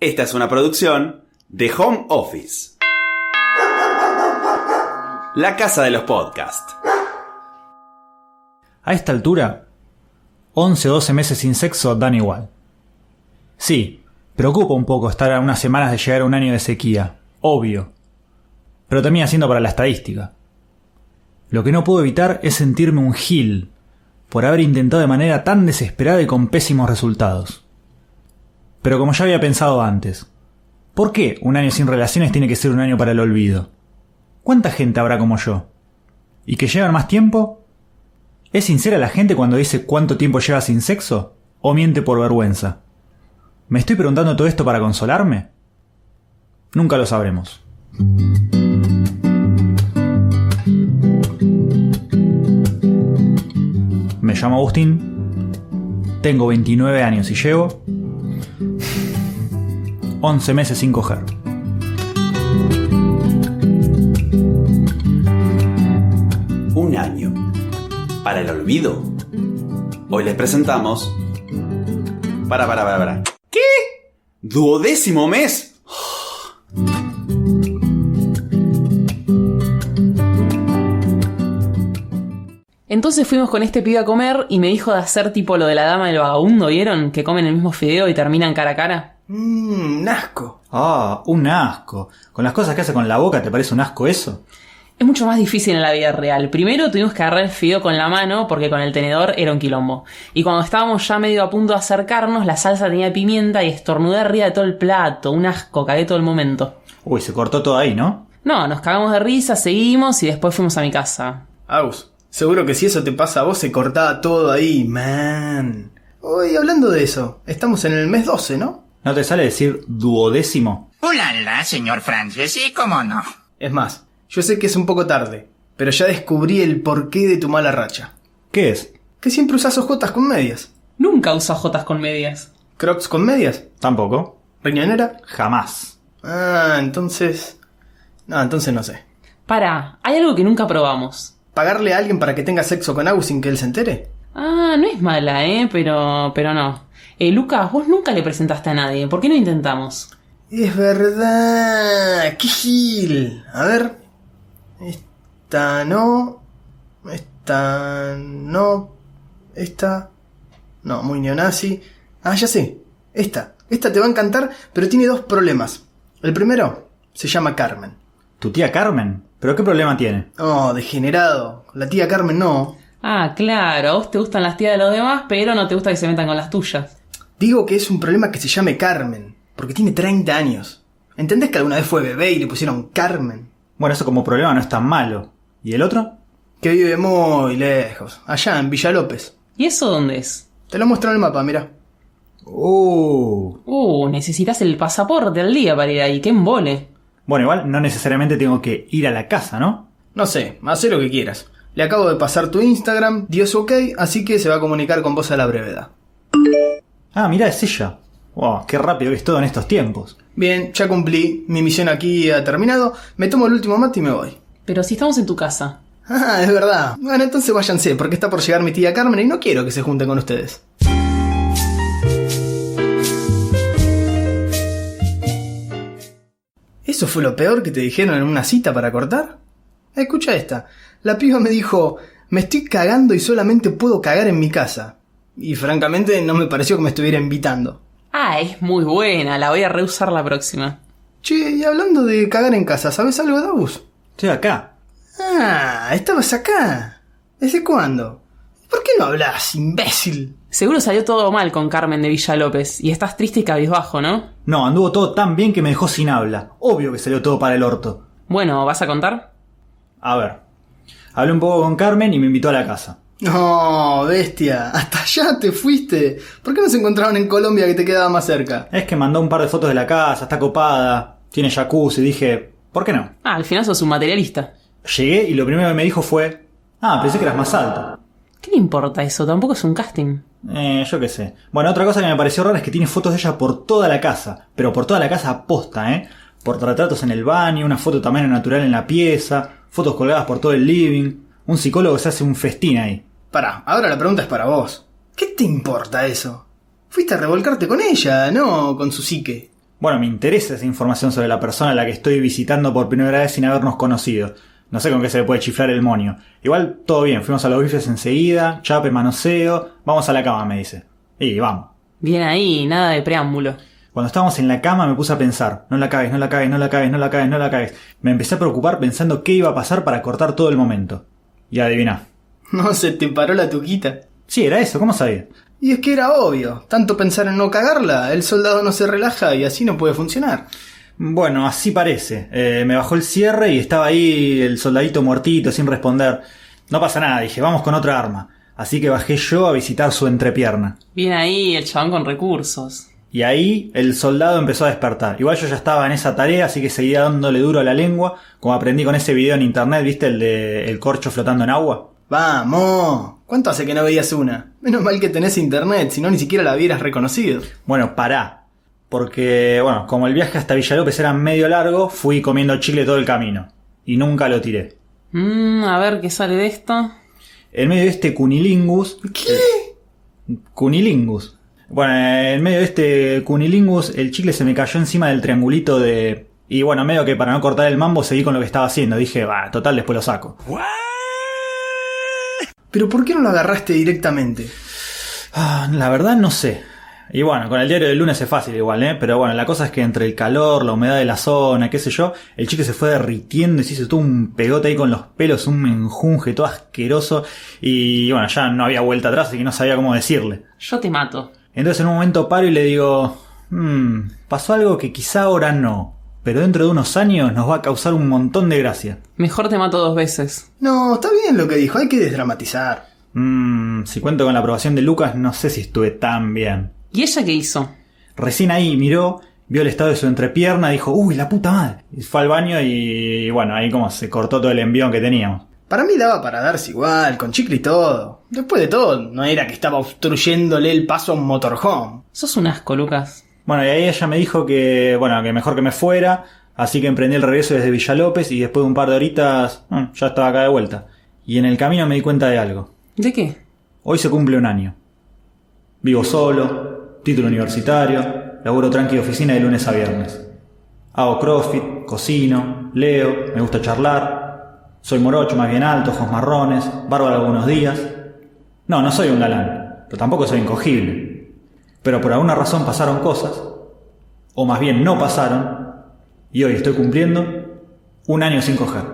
Esta es una producción de Home Office. La casa de los podcasts. A esta altura, 11 o 12 meses sin sexo dan igual. Sí, preocupa un poco estar a unas semanas de llegar a un año de sequía, obvio. Pero termina siendo para la estadística. Lo que no puedo evitar es sentirme un gil por haber intentado de manera tan desesperada y con pésimos resultados. Pero como ya había pensado antes, ¿por qué un año sin relaciones tiene que ser un año para el olvido? ¿Cuánta gente habrá como yo? ¿Y que llevan más tiempo? ¿Es sincera la gente cuando dice cuánto tiempo lleva sin sexo? ¿O miente por vergüenza? ¿Me estoy preguntando todo esto para consolarme? Nunca lo sabremos. Me llamo Agustín, tengo 29 años y llevo 11 meses sin coger. Un año. Para el olvido. Hoy les presentamos. Para, para, para, para. ¿Qué? ¿Duodécimo mes? Entonces fuimos con este pibe a comer y me dijo de hacer tipo lo de la dama del vagabundo, ¿vieron? Que comen el mismo fideo y terminan cara a cara. Mmm, un asco. Ah, un asco. Con las cosas que hace con la boca, ¿te parece un asco eso? Es mucho más difícil en la vida real. Primero tuvimos que agarrar el fideo con la mano porque con el tenedor era un quilombo. Y cuando estábamos ya medio a punto de acercarnos, la salsa tenía pimienta y estornudé arriba de todo el plato. Un asco, cagué todo el momento. Uy, se cortó todo ahí, ¿no? No, nos cagamos de risa, seguimos y después fuimos a mi casa. Agus, seguro que si eso te pasa a vos se cortaba todo ahí, man. Hoy hablando de eso, estamos en el mes 12, ¿no? ¿No te sale decir duodécimo? Hola, señor Francis, ¿y cómo no? Es más, yo sé que es un poco tarde, pero ya descubrí el porqué de tu mala racha. ¿Qué es? Que siempre usas ojotas con medias. Nunca uso jotas con medias. ¿Crocs con medias? Tampoco. ¿Riñonera? Jamás. Ah, entonces... No, entonces no sé. Para, hay algo que nunca probamos. ¿Pagarle a alguien para que tenga sexo con Agus sin que él se entere? Ah, no es mala, ¿eh? Pero, pero no. Eh, Lucas, vos nunca le presentaste a nadie. ¿Por qué no intentamos? Es verdad. ¡Qué gil! A ver. Esta no. Esta no. Esta. No, muy neonazi. Ah, ya sé. Esta. Esta te va a encantar, pero tiene dos problemas. El primero se llama Carmen. ¿Tu tía Carmen? ¿Pero qué problema tiene? Oh, degenerado. La tía Carmen no. Ah, claro, a vos te gustan las tías de los demás, pero no te gusta que se metan con las tuyas. Digo que es un problema que se llame Carmen, porque tiene 30 años. ¿Entendés que alguna vez fue bebé y le pusieron Carmen? Bueno, eso como problema no es tan malo. ¿Y el otro? Que vive muy lejos, allá en Villa López. ¿Y eso dónde es? Te lo muestro en el mapa, mira. Uh. Uh, necesitas el pasaporte al día para ir ahí, qué embole. Bueno, igual no necesariamente tengo que ir a la casa, ¿no? No sé, haz lo que quieras. Le acabo de pasar tu Instagram, dio su ok, así que se va a comunicar con vos a la brevedad. Ah, mira, es ella. Wow, qué rápido que es todo en estos tiempos. Bien, ya cumplí. Mi misión aquí ha terminado. Me tomo el último mate y me voy. Pero si estamos en tu casa. Ah, es verdad. Bueno, entonces váyanse, porque está por llegar mi tía Carmen y no quiero que se junten con ustedes. ¿Eso fue lo peor que te dijeron en una cita para cortar? Escucha esta. La piba me dijo, me estoy cagando y solamente puedo cagar en mi casa. Y francamente no me pareció que me estuviera invitando. Ah, es muy buena, la voy a reusar la próxima. Che, y hablando de cagar en casa, ¿sabes algo, Dabus? Estoy acá. Ah, estabas acá. ¿Desde cuándo? ¿Por qué no hablas, imbécil? Seguro salió todo mal con Carmen de Villa López y estás triste y cabizbajo, ¿no? No, anduvo todo tan bien que me dejó sin habla. Obvio que salió todo para el orto. Bueno, ¿vas a contar? A ver. Hablé un poco con Carmen y me invitó a la casa. No, bestia, hasta allá te fuiste. ¿Por qué no se encontraron en Colombia que te quedaba más cerca? Es que mandó un par de fotos de la casa, está copada, tiene jacuzzi, dije, ¿por qué no? Ah, al final sos un materialista. Llegué y lo primero que me dijo fue, ah, pensé que eras más alto. ¿Qué le importa eso? Tampoco es un casting. Eh, yo qué sé. Bueno, otra cosa que me pareció rara es que tiene fotos de ella por toda la casa, pero por toda la casa aposta, ¿eh? Por retratos en el baño, una foto tamaño natural en la pieza, fotos colgadas por todo el living. Un psicólogo se hace un festín ahí. Pará, ahora la pregunta es para vos. ¿Qué te importa eso? Fuiste a revolcarte con ella, no con su psique. Bueno, me interesa esa información sobre la persona a la que estoy visitando por primera vez sin habernos conocido. No sé con qué se le puede chiflar el monio. Igual, todo bien, fuimos a los bifes enseguida, chape, manoseo, vamos a la cama, me dice. Y vamos. Bien ahí, nada de preámbulo. Cuando estábamos en la cama me puse a pensar, no la cagues, no la cagues, no la cagues, no la cagues, no la cagues. Me empecé a preocupar pensando qué iba a pasar para cortar todo el momento. Y adivina. No se te paró la tuquita. Sí, era eso, ¿cómo sabía? Y es que era obvio. Tanto pensar en no cagarla, el soldado no se relaja y así no puede funcionar. Bueno, así parece. Eh, me bajó el cierre y estaba ahí el soldadito muertito sin responder. No pasa nada, dije, vamos con otra arma. Así que bajé yo a visitar su entrepierna. Bien ahí, el chabón con recursos. Y ahí el soldado empezó a despertar. Igual yo ya estaba en esa tarea, así que seguía dándole duro a la lengua, como aprendí con ese video en internet, ¿viste? El de el corcho flotando en agua. Vamos. ¿Cuánto hace que no veías una? Menos mal que tenés internet, si no ni siquiera la hubieras reconocido. Bueno, pará. Porque, bueno, como el viaje hasta Villalópez era medio largo, fui comiendo chile todo el camino. Y nunca lo tiré. Mmm, a ver qué sale de esto. En medio de este cunilingus. ¿Qué? Cunilingus. Bueno, en medio de este cunilingus, el chicle se me cayó encima del triangulito de. Y bueno, medio que para no cortar el mambo seguí con lo que estaba haciendo. Dije, va, total, después lo saco. Pero ¿por qué no lo agarraste directamente? Ah, la verdad no sé. Y bueno, con el diario del lunes es fácil igual, ¿eh? Pero bueno, la cosa es que entre el calor, la humedad de la zona, qué sé yo, el chicle se fue derritiendo y se hizo todo un pegote ahí con los pelos, un menjunje todo asqueroso. Y bueno, ya no había vuelta atrás, así que no sabía cómo decirle. Yo te mato. Entonces en un momento paro y le digo, "Hmm, pasó algo que quizá ahora no, pero dentro de unos años nos va a causar un montón de gracia. Mejor te mato dos veces. No, está bien lo que dijo, hay que desdramatizar. Mmm, si cuento con la aprobación de Lucas, no sé si estuve tan bien. ¿Y ella qué hizo? Recién ahí miró, vio el estado de su entrepierna, dijo, uy, la puta madre. Y fue al baño y bueno, ahí como se cortó todo el envión que teníamos. Para mí daba para darse igual, con chicle y todo. Después de todo, no era que estaba obstruyéndole el paso a un motorhome. Sos un asco, Lucas. Bueno, y ahí ella me dijo que, bueno, que mejor que me fuera, así que emprendí el regreso desde Villalópez y después de un par de horitas, mm, ya estaba acá de vuelta. Y en el camino me di cuenta de algo. ¿De qué? Hoy se cumple un año. Vivo solo, título universitario, laburo tranqui de oficina de lunes a viernes. Hago crossfit, cocino, leo, me gusta charlar. Soy morocho, más bien alto, ojos marrones, bárbaro algunos días. No, no soy un galán, pero tampoco soy incogible. Pero por alguna razón pasaron cosas, o más bien no pasaron, y hoy estoy cumpliendo un año sin coger.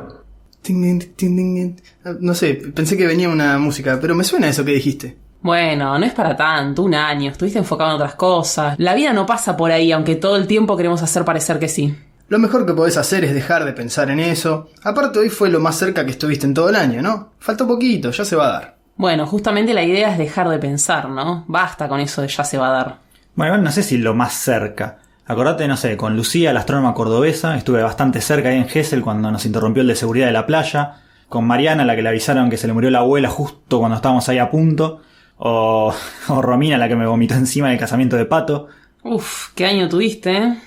No sé, pensé que venía una música, pero me suena eso que dijiste. Bueno, no es para tanto, un año, estuviste enfocado en otras cosas. La vida no pasa por ahí, aunque todo el tiempo queremos hacer parecer que sí. Lo mejor que podés hacer es dejar de pensar en eso. Aparte hoy fue lo más cerca que estuviste en todo el año, ¿no? Falta poquito, ya se va a dar. Bueno, justamente la idea es dejar de pensar, ¿no? Basta con eso de ya se va a dar. Bueno, igual no sé si lo más cerca. Acordate, no sé, con Lucía, la astrónoma cordobesa, estuve bastante cerca ahí en Gessel cuando nos interrumpió el de seguridad de la playa. Con Mariana, la que le avisaron que se le murió la abuela justo cuando estábamos ahí a punto. O, o Romina, la que me vomitó encima del casamiento de Pato. Uf, qué año tuviste, ¿eh?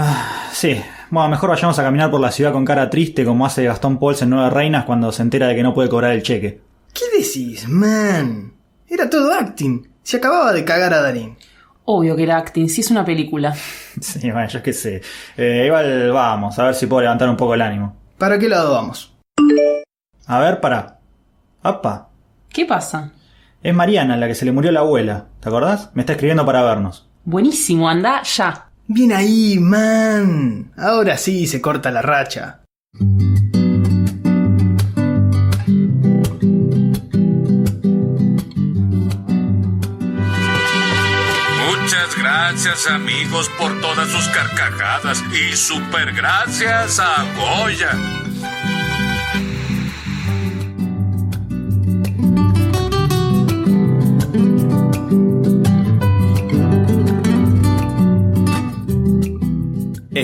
Ah, sí, bueno, mejor vayamos a caminar por la ciudad con cara triste como hace Gastón Pauls en Nueve Reinas cuando se entera de que no puede cobrar el cheque. ¿Qué decís, man? Era todo acting. Se acababa de cagar a Darín. Obvio que era acting, si es una película. Sí, bueno, yo qué sé. Eh, igual vamos, a ver si puedo levantar un poco el ánimo. ¿Para qué lado vamos? A ver, para. Apa, ¿Qué pasa? es Mariana la que se le murió la abuela, ¿te acordás? Me está escribiendo para vernos. Buenísimo, anda ya. Bien ahí, man. Ahora sí se corta la racha. Muchas gracias amigos por todas sus carcajadas y super gracias a Goya.